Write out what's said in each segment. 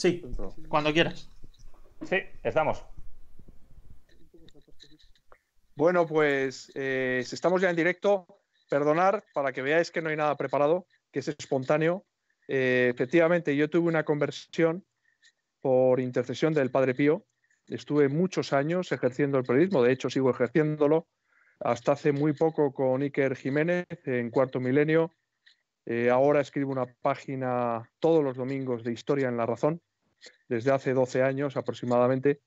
Sí, cuando quieras. Sí, estamos. Bueno, pues eh, si estamos ya en directo, perdonar para que veáis que no hay nada preparado, que es espontáneo. Eh, efectivamente, yo tuve una conversión por intercesión del Padre Pío. Estuve muchos años ejerciendo el periodismo, de hecho sigo ejerciéndolo hasta hace muy poco con Iker Jiménez en Cuarto Milenio. Eh, ahora escribo una página todos los domingos de Historia en la Razón, desde hace 12 años aproximadamente.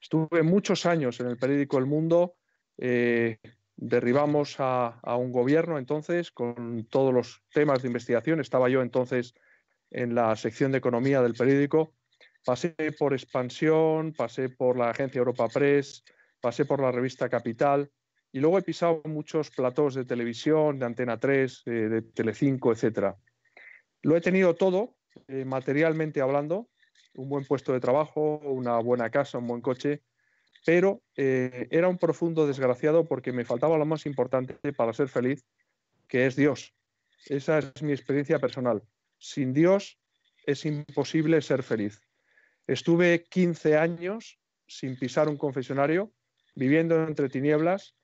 Estuve muchos años en el periódico El Mundo. Eh, derribamos a, un gobierno entonces con todos los temas de investigación. Estaba yo entonces en la sección de economía del periódico. Pasé por Expansión, pasé por la agencia Europa Press, pasé por la revista Capital y luego he pisado muchos platós de televisión, de Antena 3, eh, de Telecinco, etc. Lo he tenido todo, eh, materialmente hablando, un buen puesto de trabajo, una buena casa, un buen coche, pero eh, era un profundo desgraciado porque me faltaba lo más importante para ser feliz, que es Dios. Esa es mi experiencia personal. Sin Dios es imposible ser feliz. Estuve 15 años sin pisar un confesionario, viviendo entre tinieblas,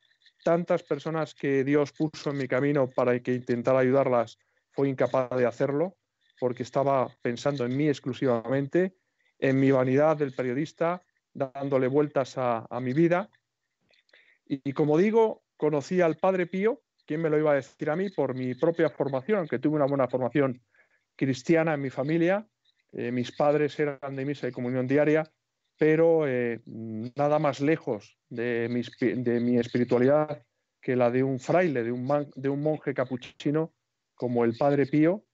tantas personas que Dios puso en mi camino para que intentara ayudarlas, fue incapaz de hacerlo porque estaba pensando en mí exclusivamente, en mi vanidad del periodista, dándole vueltas a, mi vida. Y, como digo, conocí al Padre Pío, quien me lo iba a decir a mí por mi propia formación, aunque tuve una buena formación cristiana en mi familia. Eh, mis padres eran de misa y comunión diaria pero eh, nada más lejos de mi, de mi, espiritualidad que la de un fraile, de un, de un monje capuchino como el Padre Pío,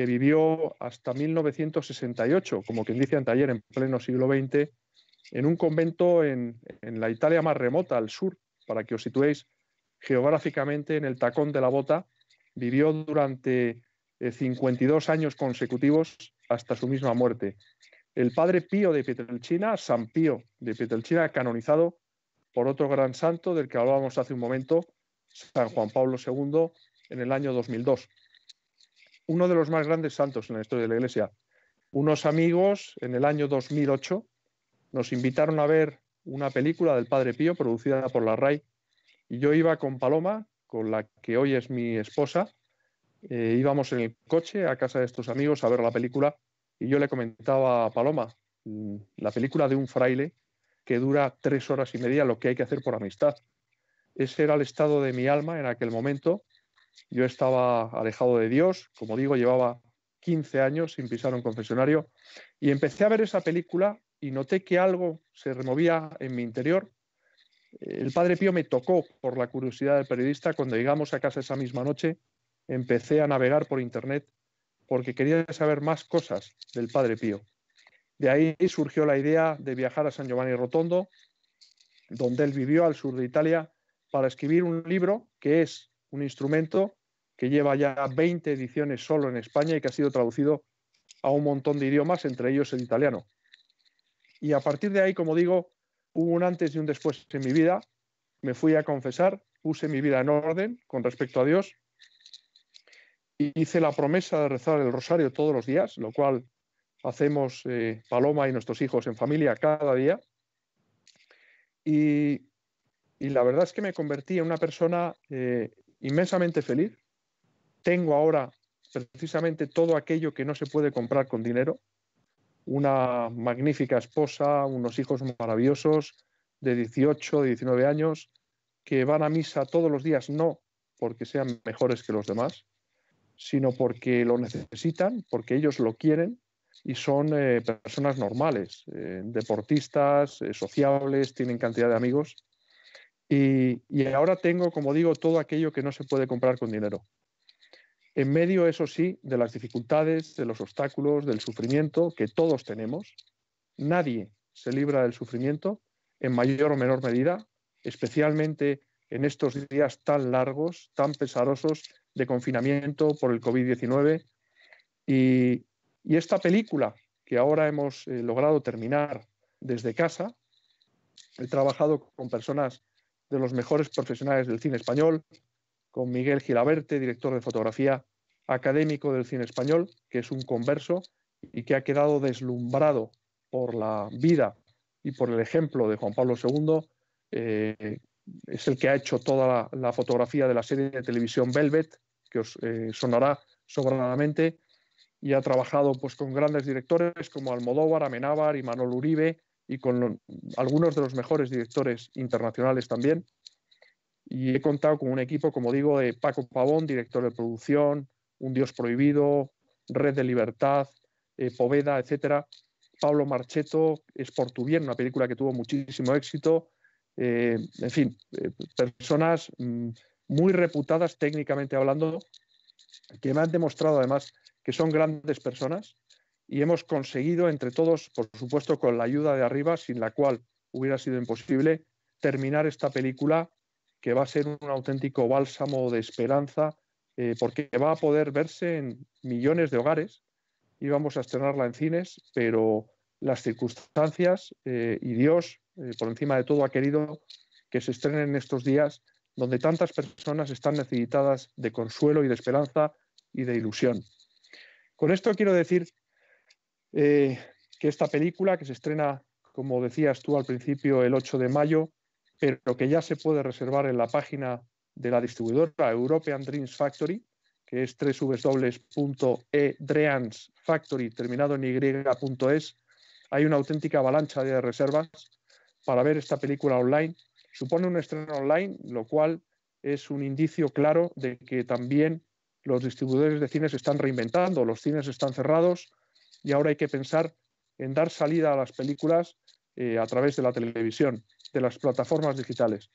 que vivió hasta 1968, como quien dice anteayer, en pleno siglo XX, en un convento en, en, la Italia más remota, al sur, para que os situéis geográficamente en el tacón de la bota, vivió durante eh, 52 años consecutivos hasta su misma muerte el padre Pío de Pietrelcina, San Pío de Pietrelcina, canonizado por otro gran santo del que hablábamos hace un momento, San Juan Pablo II, en el año 2002. Uno de los más grandes santos en la historia de la Iglesia. Unos amigos en el año 2008 nos invitaron a ver una película del Padre Pío producida por la RAI y yo iba con Paloma, con la que hoy es mi esposa, eh, íbamos en el coche a casa de estos amigos a ver la película y yo le comentaba a Paloma, mm, la película de un fraile que dura tres horas y media, lo que hay que hacer por amistad. Ese era el estado de mi alma en aquel momento. Yo estaba alejado de Dios, como digo, llevaba 15 años sin pisar un confesionario y empecé a ver esa película y noté que algo se removía en mi interior. El Padre Pío me tocó por la curiosidad del periodista. Cuando llegamos a casa esa misma noche, empecé a navegar por Internet porque quería saber más cosas del Padre Pío. De ahí surgió la idea de viajar a San Giovanni Rotondo, donde él vivió al sur de Italia, para escribir un libro que es un instrumento que lleva ya 20 ediciones solo en España y que ha sido traducido a un montón de idiomas, entre ellos el italiano. Y a partir de ahí, como digo, hubo un antes y un después en mi vida. Me fui a confesar, puse mi vida en orden con respecto a Dios hice la promesa de rezar el rosario todos los días, lo cual hacemos eh, Paloma y nuestros hijos en familia cada día. Y, y, la verdad es que me convertí en una persona eh, inmensamente feliz. Tengo ahora precisamente todo aquello que no se puede comprar con dinero. Una magnífica esposa, unos hijos maravillosos de 18, 19 años, que van a misa todos los días, no porque sean mejores que los demás, sino porque lo necesitan, porque ellos lo quieren y son eh, personas normales, eh, deportistas, eh, sociables, tienen cantidad de amigos. Y, ahora tengo, como digo, todo aquello que no se puede comprar con dinero. En medio, eso sí, de las dificultades, de los obstáculos, del sufrimiento que todos tenemos, nadie se libra del sufrimiento en mayor o menor medida, especialmente en estos días tan largos, tan pesarosos de confinamiento por el COVID-19. Y, y, esta película que ahora hemos eh, logrado terminar desde casa, he trabajado con personas de los mejores profesionales del cine español, con Miguel Gilaberte, director de fotografía académico del cine español, que es un converso, y que ha quedado deslumbrado por la vida y por el ejemplo de Juan Pablo II, eh, es el que ha hecho toda la, fotografía de la serie de televisión Velvet, que os eh, sonará sobradamente, y ha trabajado pues, con grandes directores como Almodóvar, Amenábar y Manuel Uribe, y con algunos de los mejores directores internacionales también. Y he contado con un equipo, como digo, de Paco Pavón, director de producción, Un Dios Prohibido, Red de Libertad, eh, Poveda, etcétera. Pablo Marcheto, Es por tu bien, una película que tuvo muchísimo éxito. Eh, en fin, eh, personas mm, muy reputadas técnicamente hablando, que me han demostrado además que son grandes personas y hemos conseguido entre todos, por supuesto con la ayuda de arriba, sin la cual hubiera sido imposible, terminar esta película que va a ser un auténtico bálsamo de esperanza, eh, porque va a poder verse en millones de hogares. y vamos a estrenarla en cines, pero las circunstancias eh, y Dios, eh, por encima de todo, ha querido que se estrene en estos días donde tantas personas están necesitadas de consuelo y de esperanza y de ilusión. Con esto quiero decir que esta película, que se estrena, como decías tú al principio, el 8 de mayo, pero que ya se puede reservar en la página de la distribuidora European Dreams Factory, que es www.edreansfactory, terminado en y.es. Hay una auténtica avalancha de reservas para ver esta película online. Supone un estreno online, lo cual es un indicio claro de que también los distribuidores de cines están reinventando, los cines están cerrados y ahora hay que pensar en dar salida a las películas eh, a través de la televisión de las plataformas digitales.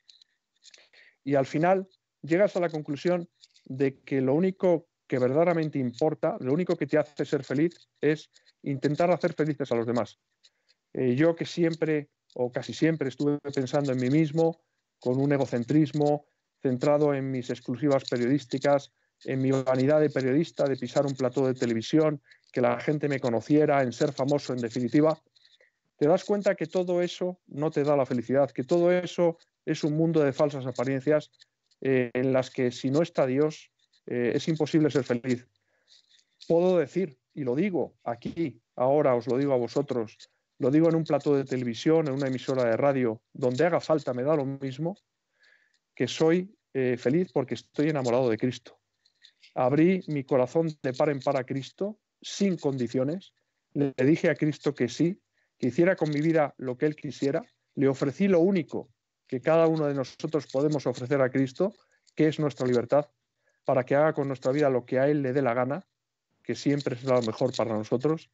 Y al final llegas a la conclusión de que lo único que verdaderamente importa, lo único que te hace ser feliz es intentar hacer felices a los demás. Eh, yo que siempre o casi siempre estuve pensando en mí mismo, con un egocentrismo centrado en mis exclusivas periodísticas, en mi vanidad de periodista, de pisar un plató de televisión, que la gente me conociera, en ser famoso en definitiva, te das cuenta que todo eso no te da la felicidad, que todo eso es un mundo de falsas apariencias eh, en las que si no está Dios eh, es imposible ser feliz. Puedo decir, y lo digo aquí, ahora os lo digo a vosotros, lo digo en un plato de televisión, en una emisora de radio, donde haga falta, me da lo mismo, que soy eh, feliz porque estoy enamorado de Cristo. Abrí mi corazón de par en par a Cristo sin condiciones, le dije a Cristo que sí que hiciera con mi vida lo que Él quisiera, le ofrecí lo único que cada uno de nosotros podemos ofrecer a Cristo, que es nuestra libertad, para que haga con nuestra vida lo que a Él le dé la gana, que siempre será lo mejor para nosotros.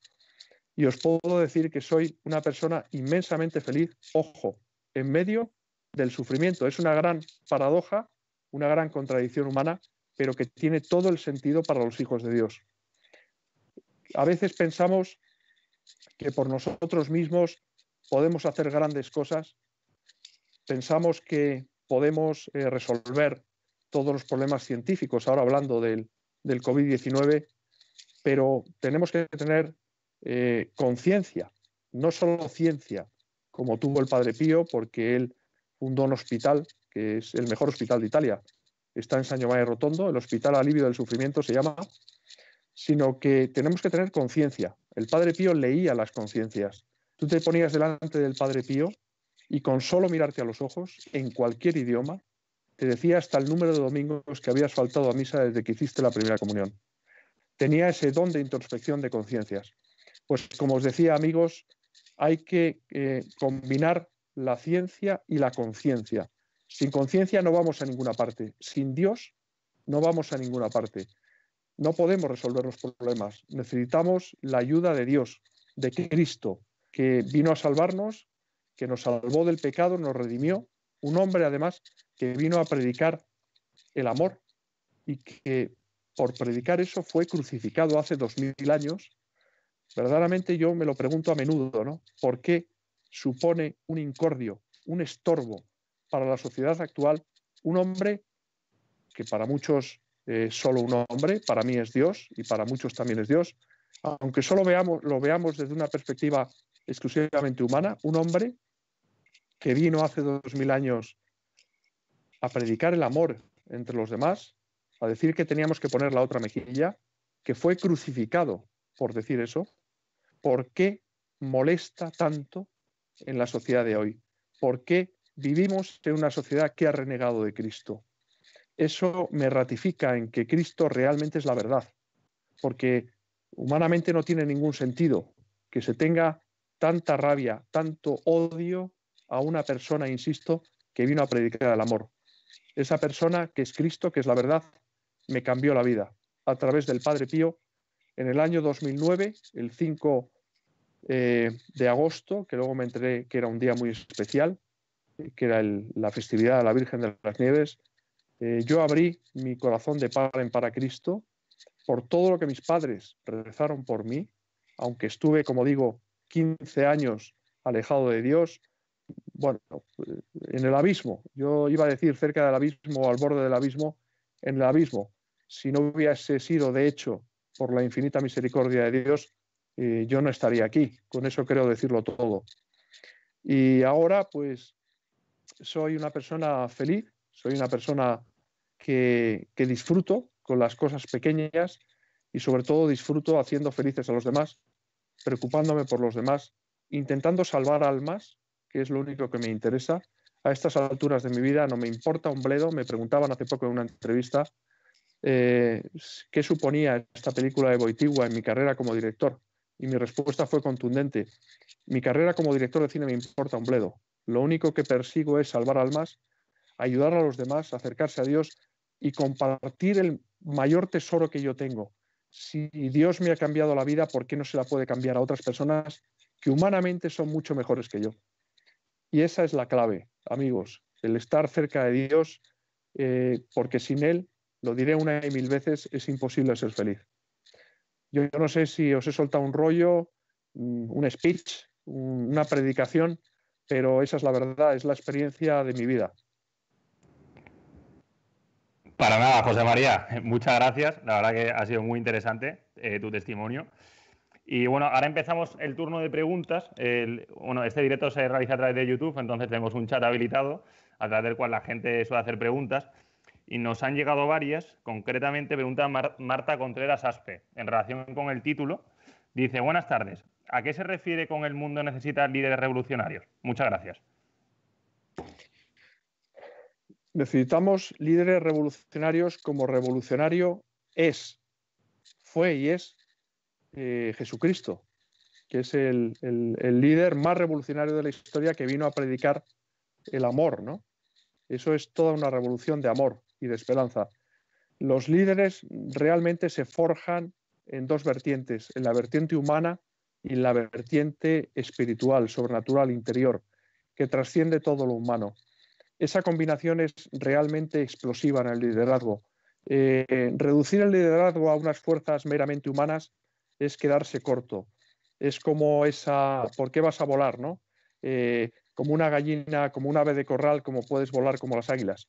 Y os puedo decir que soy una persona inmensamente feliz, ojo, en medio del sufrimiento. Es una gran paradoja, una gran contradicción humana, pero que tiene todo el sentido para los hijos de Dios. A veces pensamos que por nosotros mismos podemos hacer grandes cosas. Pensamos que podemos eh, resolver todos los problemas científicos, ahora hablando del, COVID-19, pero tenemos que tener eh, conciencia, no solo ciencia, como tuvo el Padre Pío, porque él fundó un hospital, que es el mejor hospital de Italia. Está en San Giovanni Rotondo, el Hospital Alivio del Sufrimiento se llama, sino que tenemos que tener conciencia. El Padre Pío leía las conciencias. Tú te ponías delante del Padre Pío y con solo mirarte a los ojos, en cualquier idioma, te decía hasta el número de domingos que habías faltado a misa desde que hiciste la primera comunión. Tenía ese don de introspección de conciencias. Pues como os decía, amigos, hay que eh, combinar la ciencia y la conciencia. Sin conciencia no vamos a ninguna parte. Sin Dios no vamos a ninguna parte. No podemos resolver los problemas. Necesitamos la ayuda de Dios, de Cristo, que vino a salvarnos, que nos salvó del pecado, nos redimió. Un hombre, además, que vino a predicar el amor y que por predicar eso fue crucificado hace dos mil años. Verdaderamente yo me lo pregunto a menudo, ¿no? ¿Por qué supone un incordio, un estorbo para la sociedad actual un hombre que para muchos eh, solo un hombre, para mí es Dios y para muchos también es Dios, aunque solo veamos, lo veamos desde una perspectiva exclusivamente humana, un hombre que vino hace dos mil años a predicar el amor entre los demás, a decir que teníamos que poner la otra mejilla, que fue crucificado por decir eso, por qué molesta tanto en la sociedad de hoy, por qué vivimos en una sociedad que ha renegado de Cristo. Eso me ratifica en que Cristo realmente es la verdad, porque humanamente no tiene ningún sentido que se tenga tanta rabia, tanto odio a una persona, insisto, que vino a predicar el amor. Esa persona que es Cristo, que es la verdad, me cambió la vida a través del Padre Pío en el año 2009, el 5 eh, de agosto, que luego me enteré que era un día muy especial, que era la festividad de la Virgen de las Nieves, eh, yo abrí mi corazón de par en para Cristo por todo lo que mis padres rezaron por mí, aunque estuve, como digo, 15 años alejado de Dios, bueno, en el abismo, yo iba a decir cerca del abismo o al borde del abismo, en el abismo, si no hubiese sido de hecho por la infinita misericordia de Dios, eh, yo no estaría aquí. Con eso creo decirlo todo. Y ahora, pues, soy una persona feliz, soy una persona que, disfruto con las cosas pequeñas y sobre todo disfruto haciendo felices a los demás, preocupándome por los demás, intentando salvar almas, que es lo único que me interesa. A estas alturas de mi vida no me importa un bledo. Me preguntaban hace poco en una entrevista eh, qué suponía esta película de Boitigua en mi carrera como director. Y mi respuesta fue contundente. Mi carrera como director de cine me importa un bledo. Lo único que persigo es salvar almas, ayudar a los demás, acercarse a Dios y compartir el mayor tesoro que yo tengo. Si Dios me ha cambiado la vida, ¿por qué no se la puede cambiar a otras personas que humanamente son mucho mejores que yo? Y esa es la clave, amigos, el estar cerca de Dios, eh, porque sin Él lo diré una y mil veces, es imposible ser feliz. Yo, no sé si os he soltado un rollo, mm, un speech, una predicación, pero esa es la verdad, es la experiencia de mi vida. Para nada, José María, muchas gracias. La verdad que ha sido muy interesante eh, tu testimonio. Y bueno, ahora empezamos el turno de preguntas. bueno, este directo se realiza a través de YouTube, entonces tenemos un chat habilitado a través del cual la gente suele hacer preguntas y nos han llegado varias. Concretamente, pregunta Marta Contreras Aspe en relación con el título. Dice: Buenas tardes. ¿A qué se refiere con el mundo necesita líderes revolucionarios? Muchas gracias. Necesitamos líderes revolucionarios como revolucionario es, fue y es eh, Jesucristo, que es el, el, líder más revolucionario de la historia que vino a predicar el amor, ¿no? Eso es toda una revolución de amor y de esperanza. Los líderes realmente se forjan en dos vertientes, en la vertiente humana y en la vertiente espiritual, sobrenatural, interior, que trasciende todo lo humano. Esa combinación es realmente explosiva en el liderazgo. Eh, reducir el liderazgo a unas fuerzas meramente humanas es quedarse corto. Es como esa, ¿por qué vas a volar? ¿no? Eh, como una gallina, como un ave de corral, como puedes volar como las águilas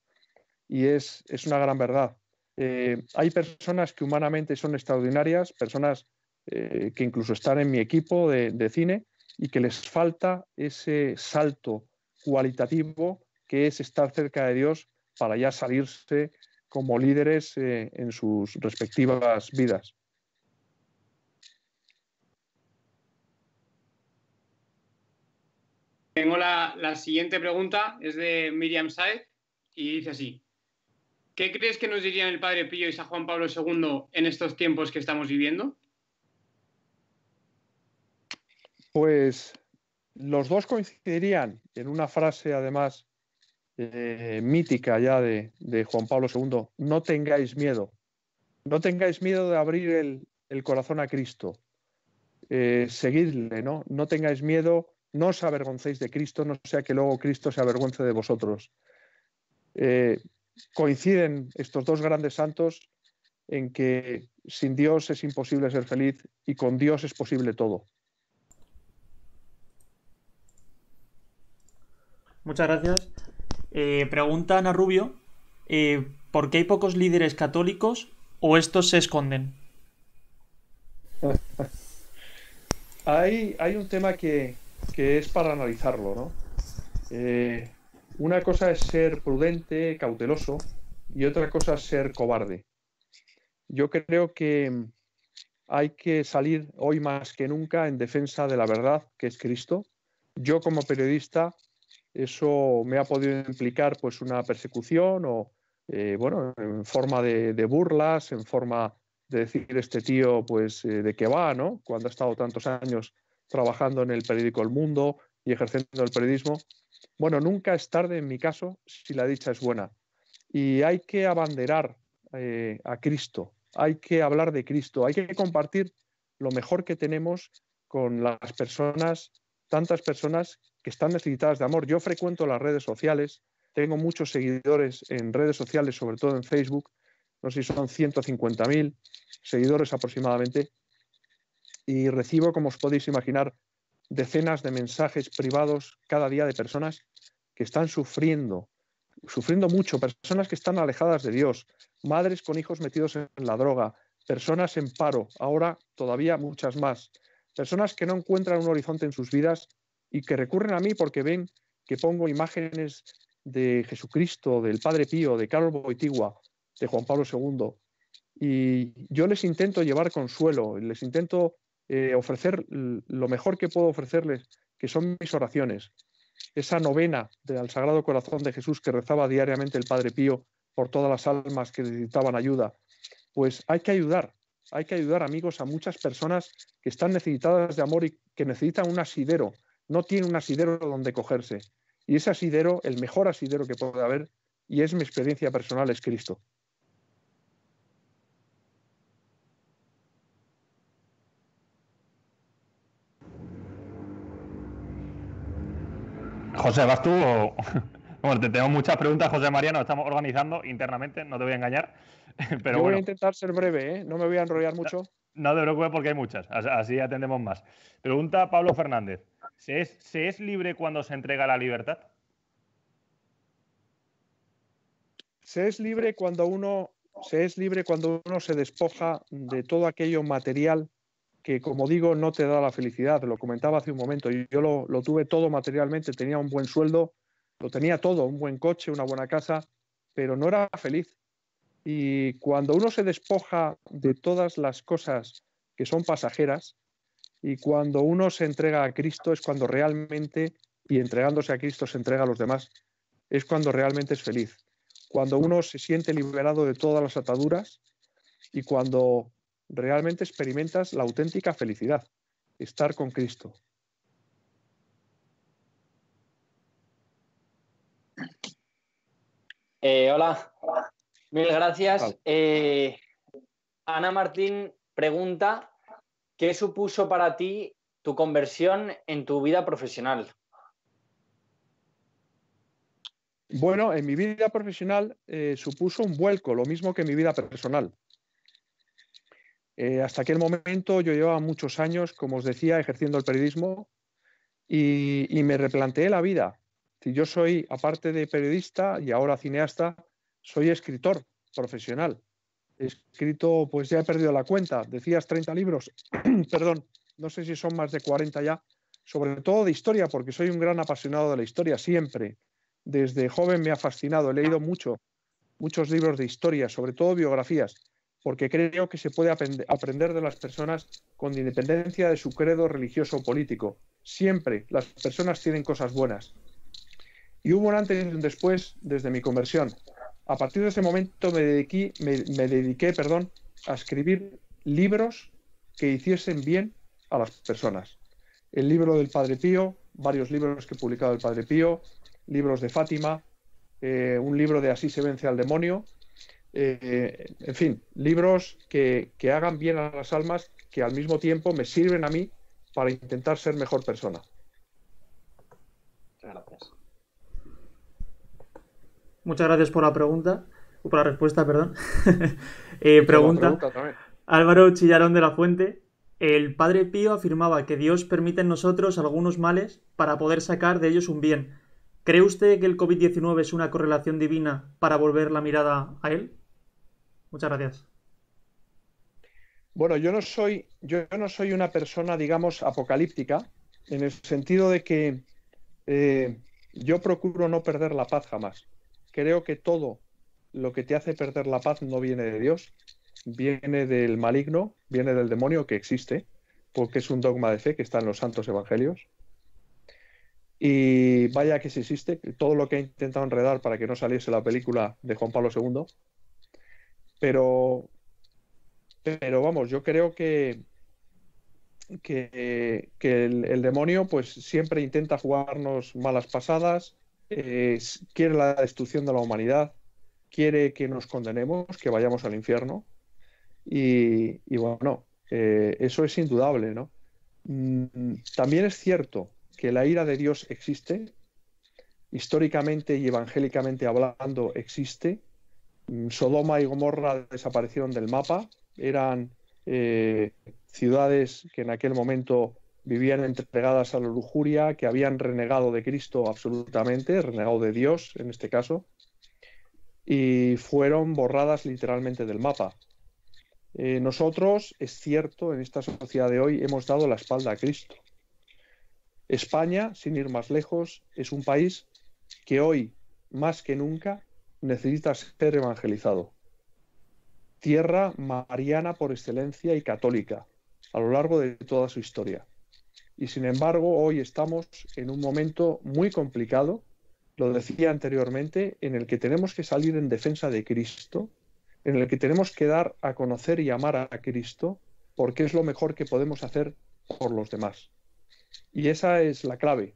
y es, una gran verdad. Eh, hay personas que humanamente son extraordinarias, personas que incluso están en mi equipo de, cine y que les falta ese salto cualitativo que es estar cerca de Dios para ya salirse como líderes eh, en sus respectivas vidas. Tengo la, la, siguiente pregunta, es de Miriam Saez y dice así. ¿Qué crees que nos dirían el Padre Pío y San Juan Pablo II en estos tiempos que estamos viviendo? Pues los dos coincidirían en una frase, además, eh, mítica ya de, Juan Pablo II, no tengáis miedo, no tengáis miedo de abrir el, corazón a Cristo, eh, seguidle, ¿no? No tengáis miedo, no os avergoncéis de Cristo, no sea que luego Cristo se avergüence de vosotros. Eh, coinciden estos dos grandes santos en que sin Dios es imposible ser feliz y con Dios es posible todo. Muchas gracias. Eh, pregunta Ana Rubio, eh, ¿por qué hay pocos líderes católicos o estos se esconden? hay, hay, un tema que, es para analizarlo, ¿no? Eh, una cosa es ser prudente, cauteloso, y otra cosa es ser cobarde. Yo creo que hay que salir hoy más que nunca en defensa de la verdad, que es Cristo. Yo como periodista, eso me ha podido implicar pues una persecución o, eh, bueno, en forma de, burlas, en forma de decir este tío, pues, eh, de qué va, ¿no? Cuando ha estado tantos años trabajando en el periódico El Mundo y ejerciendo el periodismo. Bueno, nunca es tarde en mi caso si la dicha es buena. Y hay que abanderar eh, a Cristo, hay que hablar de Cristo, hay que compartir lo mejor que tenemos con las personas, tantas personas que están necesitadas de amor. Yo frecuento las redes sociales, tengo muchos seguidores en redes sociales, sobre todo en Facebook, no sé si son 150.000 seguidores aproximadamente, y recibo, como os podéis imaginar, decenas de mensajes privados cada día de personas que están sufriendo, sufriendo mucho, personas que están alejadas de Dios, madres con hijos metidos en la droga, personas en paro, ahora todavía muchas más, personas que no encuentran un horizonte en sus vidas y que recurren a mí porque ven que pongo imágenes de Jesucristo, del Padre Pío, de Carlos Boitigua, de Juan Pablo II. Y yo les intento llevar consuelo, les intento eh, ofrecer lo mejor que puedo ofrecerles, que son mis oraciones. Esa novena del Sagrado Corazón de Jesús que rezaba diariamente el Padre Pío por todas las almas que necesitaban ayuda. Pues hay que ayudar, hay que ayudar, amigos, a muchas personas que están necesitadas de amor y que necesitan un asidero, no tienen un asidero donde cogerse. Y ese asidero, el mejor asidero que puede haber, y es mi experiencia personal, es Cristo. José, ¿vas tú o...? Bueno, te tengo muchas preguntas, José María, nos estamos organizando internamente, no te voy a engañar. Pero Yo voy a intentar ser breve, ¿eh? no me voy a enrollar mucho. No, te preocupes porque hay muchas, así atendemos más. Pregunta Pablo Fernández, ¿se es, ¿se es libre cuando se entrega la libertad? Se es libre cuando uno se es libre cuando uno se despoja de todo aquello material que, como digo, no te da la felicidad. Lo comentaba hace un momento. Yo lo, lo tuve todo materialmente, tenía un buen sueldo, lo tenía todo, un buen coche, una buena casa, pero no era feliz. Y cuando uno se despoja de todas las cosas que son pasajeras y cuando uno se entrega a Cristo es cuando realmente, y entregándose a Cristo se entrega a los demás, es cuando realmente es feliz. Cuando uno se siente liberado de todas las ataduras y cuando realmente experimentas la auténtica felicidad, estar con Cristo. Eh, hola, mil gracias. Eh, Ana Martín pregunta, ¿qué supuso para ti tu conversión en tu vida profesional? Bueno, en mi vida profesional eh, supuso un vuelco, lo mismo que en mi vida personal. hasta aquel momento yo llevaba muchos años, como os decía, ejerciendo el periodismo y me replanteé la vida yo soy, aparte de periodista y ahora cineasta, soy escritor profesional. Escrito, pues ya he perdido la cuenta, decías 30 libros, perdón, no sé si son más de 40 ya, sobre todo de historia, porque soy un gran apasionado de la historia, siempre. Desde joven me ha fascinado, he leído mucho, muchos libros de historia, sobre todo biografías, porque creo que se puede aprender de las personas con independencia de su credo religioso o político. Siempre las personas tienen cosas buenas. Y hubo un antes y un después desde mi conversión. A partir de ese momento me dediqué, me, dediqué perdón, a escribir libros que hiciesen bien a las personas. El libro del Padre Pío, varios libros que he publicado del Padre Pío, libros de Fátima, eh, un libro de Así se vence al demonio, eh, en fin, libros que, que hagan bien a las almas, que al mismo tiempo me sirven a mí para intentar ser mejor persona. Gracias. Muchas gracias por la pregunta, o por la respuesta, perdón. Eh, pregunta, Álvaro Chillarón de la Fuente. El Padre Pío afirmaba que Dios permite en nosotros algunos males para poder sacar de ellos un bien. ¿Cree usted que el COVID-19 es una correlación divina para volver la mirada a él? Muchas gracias. Bueno, yo no soy, yo no soy una persona, digamos, apocalíptica, en el sentido de que eh, yo procuro no perder la paz jamás creo que todo lo que te hace perder la paz no viene de Dios viene del maligno, viene del demonio que existe, porque es un dogma de fe que está en los santos evangelios. Y vaya que si existe, todo lo que he intentado enredar para que no saliese la película de Juan Pablo II. Pero, pero vamos, yo creo que, que, el, demonio pues siempre intenta jugarnos malas pasadas, eh, quiere la destrucción de la humanidad, quiere que nos condenemos, que vayamos al infierno. Y, bueno, eh, eso es indudable, ¿no? Mm, también es cierto que la ira de Dios existe, históricamente y evangélicamente hablando existe. Mm, Sodoma y Gomorra desaparecieron del mapa, eran eh, ciudades que en aquel momento vivían entregadas a la lujuria, que habían renegado de Cristo absolutamente, renegado de Dios en este caso, y fueron borradas literalmente del mapa. Eh, nosotros, es cierto, en esta sociedad de hoy hemos dado la espalda a Cristo. España, sin ir más lejos, es un país que hoy, más que nunca, necesita ser evangelizado. Tierra mariana por excelencia y católica, a lo largo de toda su historia. Y sin embargo, hoy estamos en un momento muy complicado, lo decía anteriormente, en el que tenemos que salir en defensa de Cristo, en el que tenemos que dar a conocer y amar a Cristo, porque es lo mejor que podemos hacer por los demás. Y esa es la clave.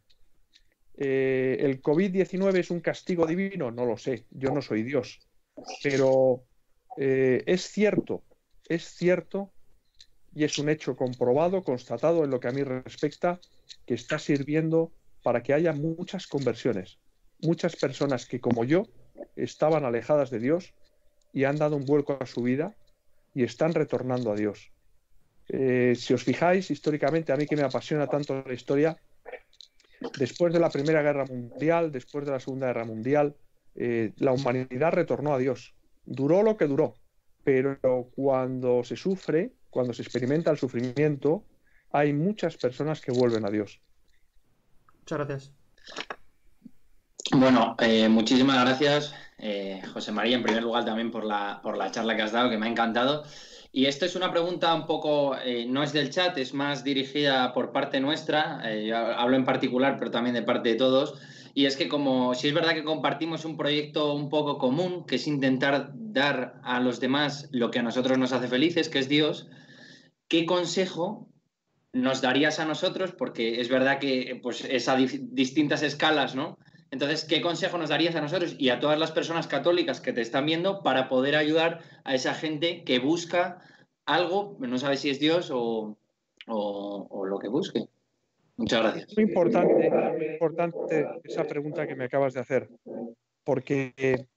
Eh, ¿El COVID-19 es un castigo divino? No lo sé, yo no soy Dios. Pero eh, es cierto, es cierto y es un hecho comprobado, constatado en lo que a mí respecta, que está sirviendo para que haya muchas conversiones, muchas personas que como yo estaban alejadas de Dios y han dado un vuelco a su vida y están retornando a Dios. Eh, si os fijáis, históricamente, a mí que me apasiona tanto la historia, después de la Primera Guerra Mundial, después de la Segunda Guerra Mundial, eh, la humanidad retornó a Dios. Duró lo que duró, pero cuando se sufre, cuando se experimenta el sufrimiento, hay muchas personas que vuelven a Dios. Muchas gracias. Bueno, eh, muchísimas gracias, eh, José María, en primer lugar también por la, por la charla que has dado, que me ha encantado. Y esta es una pregunta un poco, eh, no es del chat, es más dirigida por parte nuestra, hablo en particular, pero también de parte de todos. Y es que como si es verdad que compartimos un proyecto un poco común, que es intentar dar a los demás lo que a nosotros nos hace felices, que es Dios, ¿qué consejo nos darías a nosotros? Porque es verdad que pues, es a distintas escalas, ¿no? Entonces, ¿qué consejo nos darías a nosotros y a todas las personas católicas que te están viendo para poder ayudar a esa gente que busca algo, no sabe si es Dios o, lo que busque? Muchas gracias. Muy importante, esa pregunta que me acabas de hacer, porque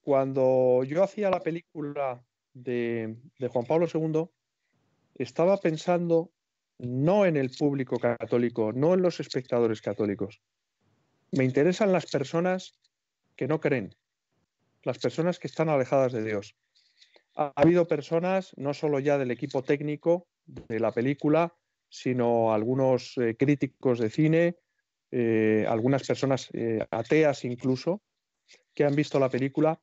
cuando yo hacía la película de, de Juan Pablo II, estaba pensando no en el público católico, no en los espectadores católicos. Me interesan las personas que no creen, las personas que están alejadas de Dios. Ha habido personas, no solo ya del equipo técnico de la película, sino algunos eh, críticos de cine, eh, algunas personas eh, ateas incluso, que han visto la película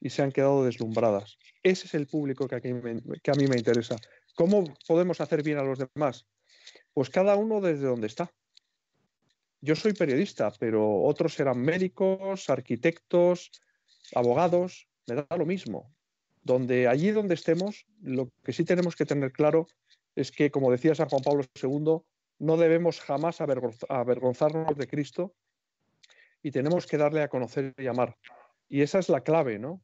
y se han quedado deslumbradas. Ese es el público que, que a mí me interesa. ¿Cómo podemos hacer bien a los demás? Pues cada uno desde donde está. Yo soy periodista, pero otros serán médicos, arquitectos, abogados, me da lo mismo. Donde allí donde estemos, lo que sí tenemos que tener claro es que, como decía San Juan Pablo II, no debemos jamás avergonzarnos de Cristo y tenemos que darle a conocer y amar. Y esa es la clave, ¿no?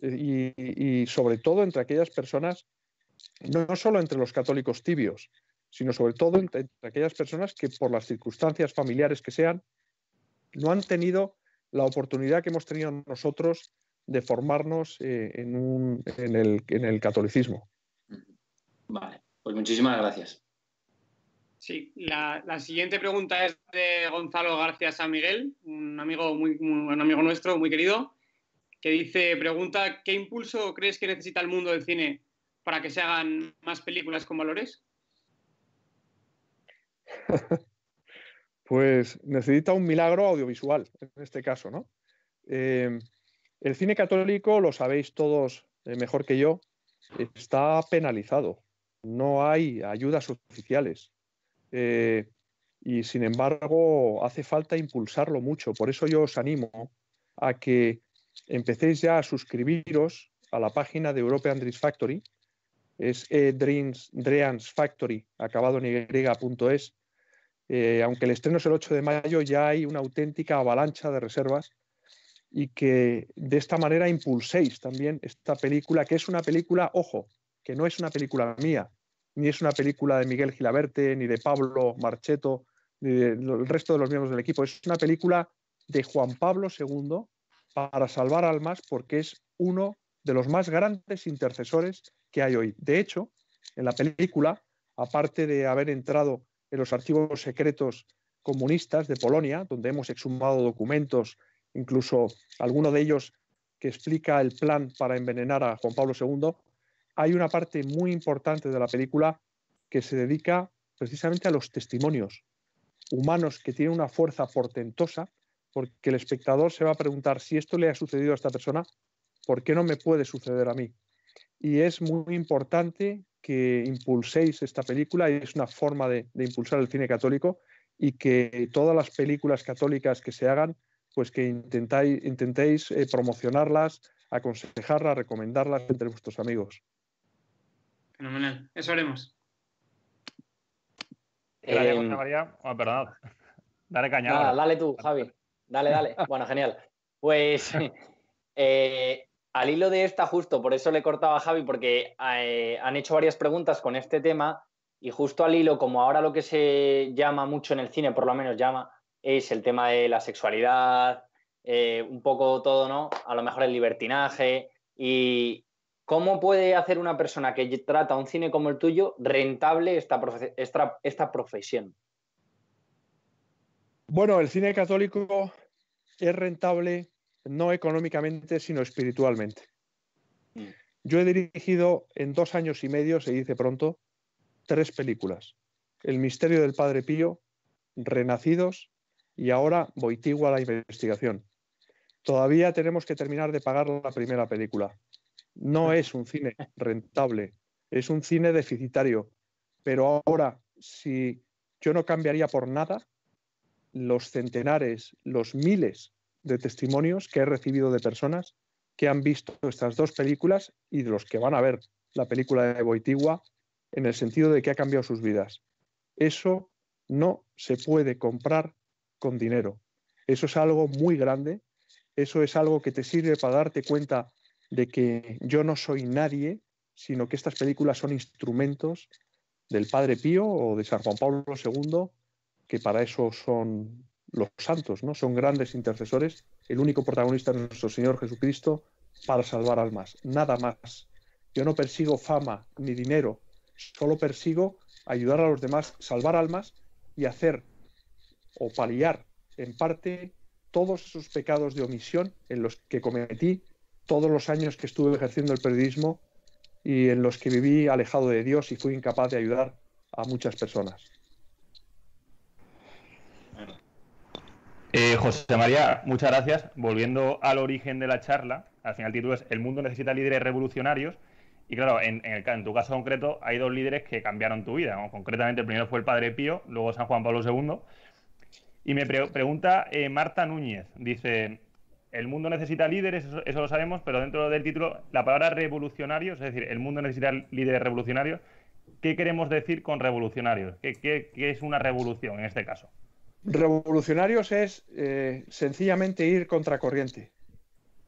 y sobre todo entre aquellas personas no solo entre los católicos tibios, sino sobre todo entre, aquellas personas que por las circunstancias familiares que sean, no han tenido la oportunidad que hemos tenido nosotros de formarnos eh, en, el, catolicismo. Vale, pues muchísimas gracias. Sí, la, siguiente pregunta es de Gonzalo García San Miguel, un amigo, muy, un amigo nuestro muy querido, que dice, pregunta, ¿qué impulso crees que necesita el mundo del cine para que se hagan más películas con valores? pues necesita un milagro audiovisual, en este caso, ¿no? Eh, el cine católico, lo sabéis todos eh, mejor que yo, está penalizado. No hay ayudas oficiales. Eh, y sin embargo, hace falta impulsarlo mucho. Por eso yo os animo a que empecéis ya a suscribiros a la página de European Dreams Factory. Es Dreams, Dreams Factory, acabado en y.es. Eh, aunque el estreno es el 8 de mayo, ya hay una auténtica avalancha de reservas y que de esta manera impulséis también esta película, que es una película, ojo, que no es una película mía, ni es una película de Miguel Gilaberte, ni de Pablo Marcheto, ni del resto de los miembros del equipo, es una película de Juan Pablo II para salvar almas porque es uno de los más grandes intercesores que hay hoy. De hecho, en la película, aparte de haber entrado en los archivos secretos comunistas de Polonia, donde hemos exhumado documentos incluso alguno de ellos que explica el plan para envenenar a Juan Pablo II, hay una parte muy importante de la película que se dedica precisamente a los testimonios humanos que tienen una fuerza portentosa, porque el espectador se va a preguntar si esto le ha sucedido a esta persona, ¿por qué no me puede suceder a mí? Y es muy importante que impulséis esta película y es una forma de, impulsar el cine católico y que todas las películas católicas que se hagan pues que intentéis eh, promocionarlas, aconsejarlas, recomendarlas entre vuestros amigos. Fenomenal, eso haremos. Gracias, José em, María. Oh, perdón. Dale cañada. dale tú, Javi. Dale, dale. Bueno, genial. Pues eh, al hilo de esta, justo, por eso le cortaba a Javi, porque eh, han hecho varias preguntas con este tema y justo al hilo, como ahora lo que se llama mucho en el cine, por lo menos llama, es el tema de la sexualidad, eh, un poco todo, ¿no? A lo mejor el libertinaje y cómo puede hacer una persona que trata un cine como el tuyo rentable esta, esta, profesión. Bueno, el cine católico es rentable no económicamente, sino espiritualmente. Mm. Yo he dirigido en dos años y medio, se dice pronto, tres películas. El misterio del Padre Pío, Renacidos y ahora Boitigua la investigación. Todavía tenemos que terminar de pagar la primera película. No es un cine rentable, es un cine deficitario. Pero ahora, si yo no cambiaría por nada los centenares, los miles de testimonios que he recibido de personas que han visto estas dos películas y de los que van a ver la película de Boitigua en el sentido de que ha cambiado sus vidas. Eso no se puede comprar con dinero. Eso es algo muy grande, eso es algo que te sirve para darte cuenta de que yo no soy nadie, sino que estas películas son instrumentos del Padre Pío o de San Juan Pablo II, que para eso son los santos, ¿no? Son grandes intercesores, el único protagonista es nuestro Señor Jesucristo para salvar almas, nada más. Yo no persigo fama ni dinero, solo persigo ayudar a los demás, salvar almas y hacer o paliar en parte todos esos pecados de omisión en los que cometí todos los años que estuve ejerciendo el periodismo y en los que viví alejado de Dios y fui incapaz de ayudar a muchas personas. Eh, José María, muchas gracias. Volviendo al origen de la charla, al final el título es El mundo necesita líderes revolucionarios. Y claro, en, tu caso concreto hay dos líderes que cambiaron tu vida. Concretamente, el primero fue el Padre Pío, luego San Juan Pablo II. Y me pregunta eh, Marta Núñez, dice, el mundo necesita líderes, eso, lo sabemos, pero dentro del título, la palabra revolucionarios, es decir, el mundo necesita líderes revolucionarios, ¿qué queremos decir con revolucionarios? ¿Qué, es una revolución en este caso? Revolucionarios es eh, sencillamente ir contra corriente,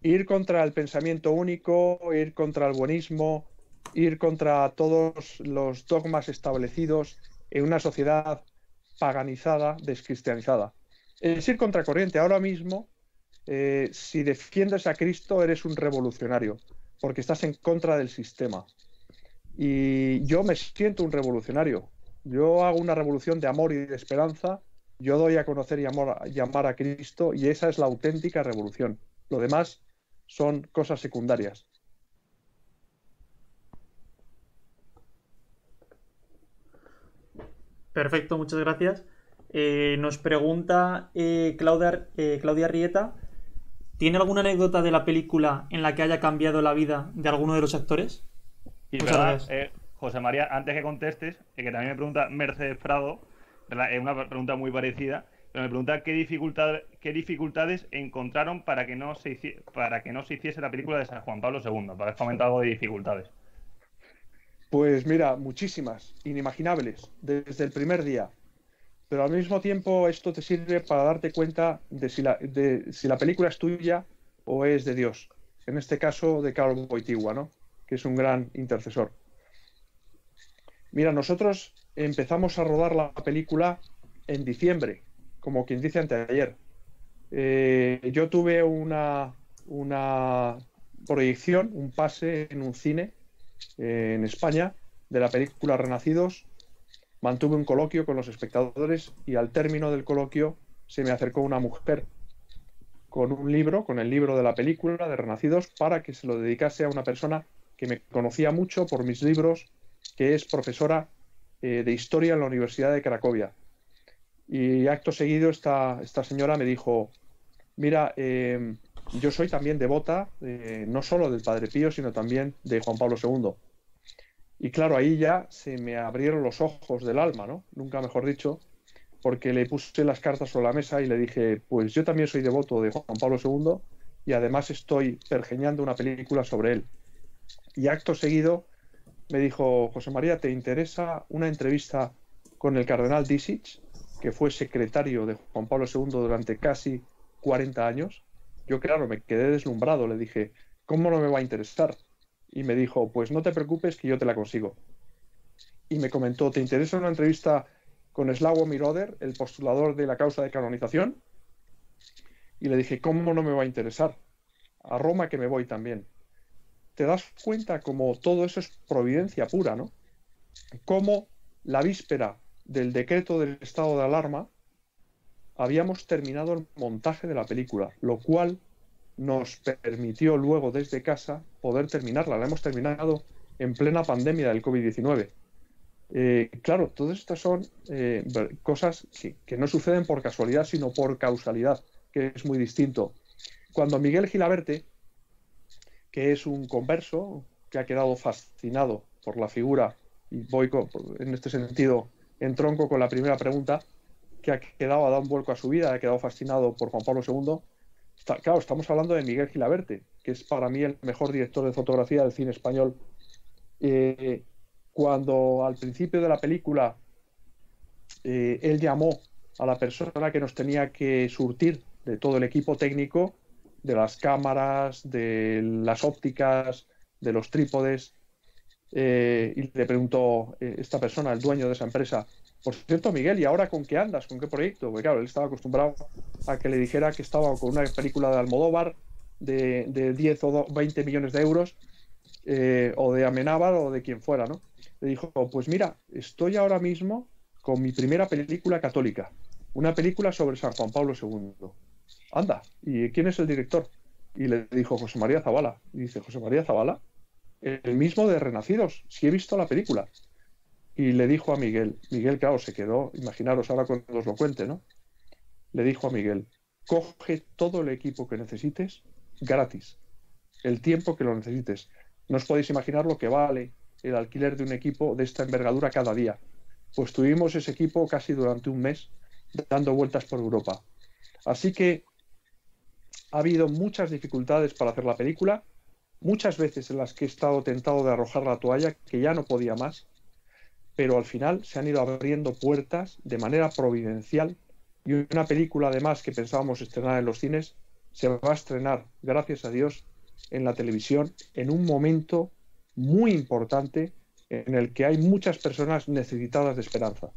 ir contra el pensamiento único, ir contra el buenismo, ir contra todos los dogmas establecidos en una sociedad paganizada, descristianizada. Es ir contracorriente. Ahora mismo, eh, si defiendes a Cristo, eres un revolucionario, porque estás en contra del sistema. Y yo me siento un revolucionario. Yo hago una revolución de amor y de esperanza. Yo doy a conocer y amor, llamar a Cristo y esa es la auténtica revolución. Lo demás son cosas secundarias. Perfecto, muchas gracias. Eh, nos pregunta eh, Claudia, Claudia Rieta, ¿tiene alguna anécdota de la película en la que haya cambiado la vida de alguno de los actores? Y verdad, eh, José María, antes que contestes, que también me pregunta Mercedes Prado, es una pregunta muy parecida, pero me pregunta qué, dificultad, qué dificultades encontraron para que, no se para que no se hiciese la película de San Juan Pablo II, para haber comentado algo de dificultades. Pues mira, muchísimas, inimaginables, desde el primer día. Pero al mismo tiempo esto te sirve para darte cuenta de si la, película es tuya o es de Dios. En este caso de Carlos Boitigua, ¿no? que es un gran intercesor. Mira, nosotros empezamos a rodar la película en diciembre, como quien dice anteayer. Eh, yo tuve una, una proyección, un pase en un cine eh, en España de la película Renacidos. Mantuve un coloquio con los espectadores y al término del coloquio se me acercó una mujer con un libro, con el libro de la película de Renacidos, para que se lo dedicase a una persona que me conocía mucho por mis libros, que es profesora eh, de historia en la Universidad de Cracovia. Y acto seguido esta, esta señora me dijo, mira, em, yo soy también devota, eh, no solo del Padre Pío, sino también de Juan Pablo II. Y claro, ahí ya se me abrieron los ojos del alma, ¿no? Nunca mejor dicho, porque le puse las cartas sobre la mesa y le dije, pues yo también soy devoto de Juan Pablo II y además estoy pergeñando una película sobre él. Y acto seguido me dijo, José María, ¿te interesa una entrevista con el cardenal Disich? que fue secretario de Juan Pablo II durante casi 40 años, yo claro, me quedé deslumbrado, le dije, ¿cómo no me va a interesar? Y me dijo, pues no te preocupes que yo te la consigo. Y me comentó, ¿te interesa una entrevista con Slavo Miroder, el postulador de la causa de canonización? Y le dije, ¿cómo no me va a interesar? A Roma que me voy también. Te das cuenta como todo eso es providencia pura, ¿no? Cómo la víspera del decreto del estado de alarma, habíamos terminado el montaje de la película, lo cual nos permitió luego desde casa poder terminarla. La hemos terminado en plena pandemia del COVID-19. Eh, claro, todas estas son eh, cosas que, no suceden por casualidad, sino por causalidad, que es muy distinto. Cuando Miguel Gilaberte, que es un converso, que ha quedado fascinado por la figura, y voy en este sentido en tronco con la primera pregunta, que ha quedado, ha dado un vuelco a su vida, ha quedado fascinado por Juan Pablo II. Claro, estamos hablando de Miguel Gilaberte, que es para mí el mejor director de fotografía del cine español. Eh, cuando al principio de la película eh, él llamó a la persona que nos tenía que surtir de todo el equipo técnico, de las cámaras, de las ópticas, de los trípodes, eh, y le preguntó esta persona, el dueño de esa empresa, por cierto, Miguel, ¿y ahora con qué andas? ¿Con qué proyecto? Porque claro, él estaba acostumbrado a que le dijera que estaba con una película de Almodóvar de, de 10 o 20 millones de euros, eh, o de Amenábar o de quien fuera, ¿no? Le dijo, pues mira, estoy ahora mismo con mi primera película católica, una película sobre San Juan Pablo II. Anda, ¿y quién es el director? Y le dijo José María Zavala. Y dice, José María Zavala, el mismo de Renacidos, si he visto la película. Y le dijo a Miguel, Miguel, claro, se quedó, imaginaros ahora cuando os lo cuente, ¿no? Le dijo a Miguel, coge todo el equipo que necesites gratis, el tiempo que lo necesites. No os podéis imaginar lo que vale el alquiler de un equipo de esta envergadura cada día. Pues tuvimos ese equipo casi durante un mes dando vueltas por Europa. Así que ha habido muchas dificultades para hacer la película, muchas veces en las que he estado tentado de arrojar la toalla, que ya no podía más, pero al final se han ido abriendo puertas de manera providencial y una película además que pensábamos estrenar en los cines se va a estrenar, gracias a Dios, en la televisión en un momento muy importante en el que hay muchas personas necesitadas de esperanza.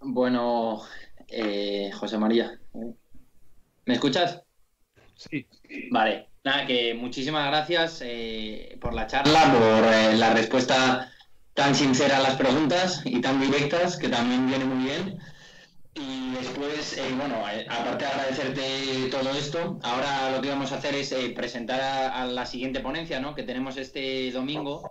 Bueno, eh, José María, ¿Me escuchas? Sí. Vale, nada, que muchísimas gracias eh, por la charla, por eh, la respuesta tan sincera a las preguntas y tan directas, que también viene muy bien. Y después, eh, bueno, aparte de agradecerte todo esto, ahora lo que vamos a hacer es presentar a, a, la siguiente ponencia, ¿no? Que tenemos este domingo,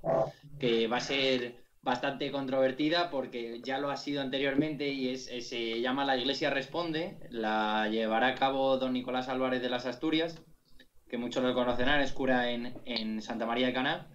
que va a ser bastante controvertida porque ya lo ha sido anteriormente y es, se llama La Iglesia Responde, la llevará a cabo don Nicolás Álvarez de las Asturias, que muchos lo conocerán, es cura en, Santa María de Cana.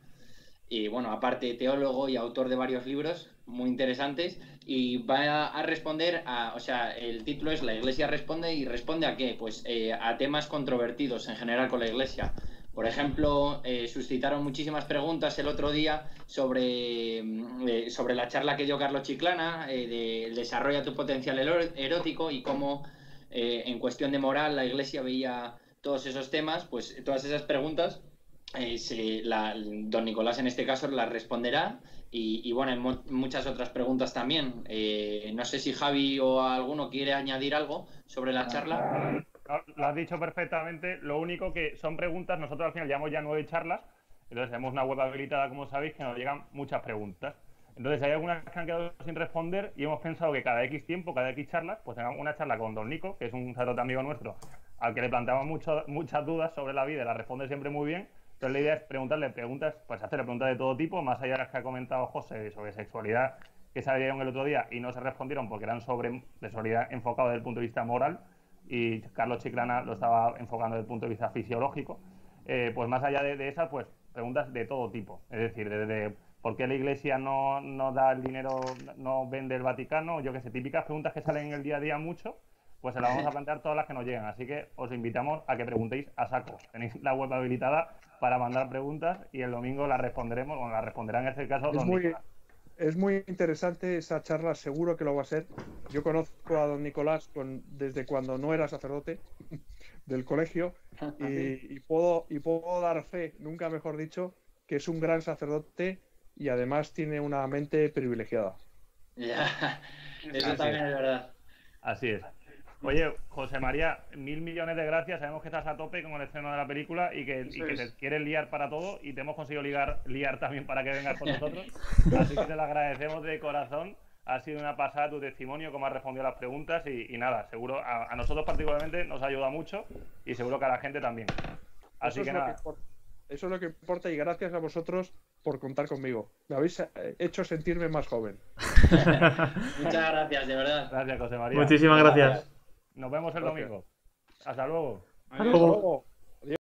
Y bueno, aparte teólogo y autor de varios libros muy interesantes. Y va a responder a, o sea, el título es La Iglesia responde y responde a qué? Pues eh, a temas controvertidos en general con la Iglesia. Por ejemplo, eh, suscitaron muchísimas preguntas el otro día sobre, mm, eh, sobre la charla que dio Carlos Chiclana, de Desarrolla tu potencial erótico y cómo en cuestión de moral la Iglesia veía todos esos temas, pues todas esas preguntas, don Nicolás en este caso las responderá y, y bueno, muchas otras preguntas también. no sé si Javi o alguno quiere añadir algo sobre la charla lo has dicho perfectamente. Lo único que son preguntas, nosotros al final llevamos ya nueve charlas, entonces tenemos una web habilitada, como sabéis, que nos llegan muchas preguntas. Entonces hay algunas que han quedado sin responder y hemos pensado que cada X tiempo, cada X charlas, pues tengamos una charla con Don Nico, que es un sacerdote amigo nuestro, al que le planteamos muchas dudas sobre la vida la responde siempre muy bien. Entonces la idea es preguntarle preguntas, pues hacerle preguntas de todo tipo, más allá de las que ha comentado José sobre sexualidad que salieron el otro día y no se respondieron porque eran sobre sexualidad enfocado desde el punto de vista moral y Carlos Chiclana lo estaba enfocando desde el punto de vista fisiológico, eh, pues más allá de, esas, pues preguntas de todo tipo. Es decir, desde por qué la Iglesia no, no, da el dinero, no vende el Vaticano, yo que sé, típicas preguntas que salen en el día a día mucho, pues se las vamos a plantear todas las que nos llegan. Así que os invitamos a que preguntéis a saco. Tenéis la web habilitada para mandar preguntas y el domingo las responderemos, o las responderán en este caso. Es muy, es muy interesante esa charla, seguro que lo va a ser. Yo conozco a don Nicolás con, desde cuando no era sacerdote del colegio y, puedo, y puedo dar fe, nunca mejor dicho, que es un gran sacerdote y además tiene una mente privilegiada. Ya, eso también es verdad. Así es. Oye, José María, mil millones de gracias. Sabemos que estás a tope con el estreno de la película y que, te quieres liar para todo y te hemos conseguido ligar, liar también para que vengas con nosotros. Así que te lo agradecemos de corazón. Ha sido una pasada tu testimonio, cómo has respondido a las preguntas y, nada, seguro a, nosotros particularmente nos ayuda mucho y seguro que a la gente también. Así que nada. eso es lo que importa y gracias a vosotros por contar conmigo. Me habéis eh, hecho sentirme más joven. Muchas gracias, de verdad. Gracias, José María. Muchísimas gracias. Nos vemos el domingo. Hasta luego. Hasta luego.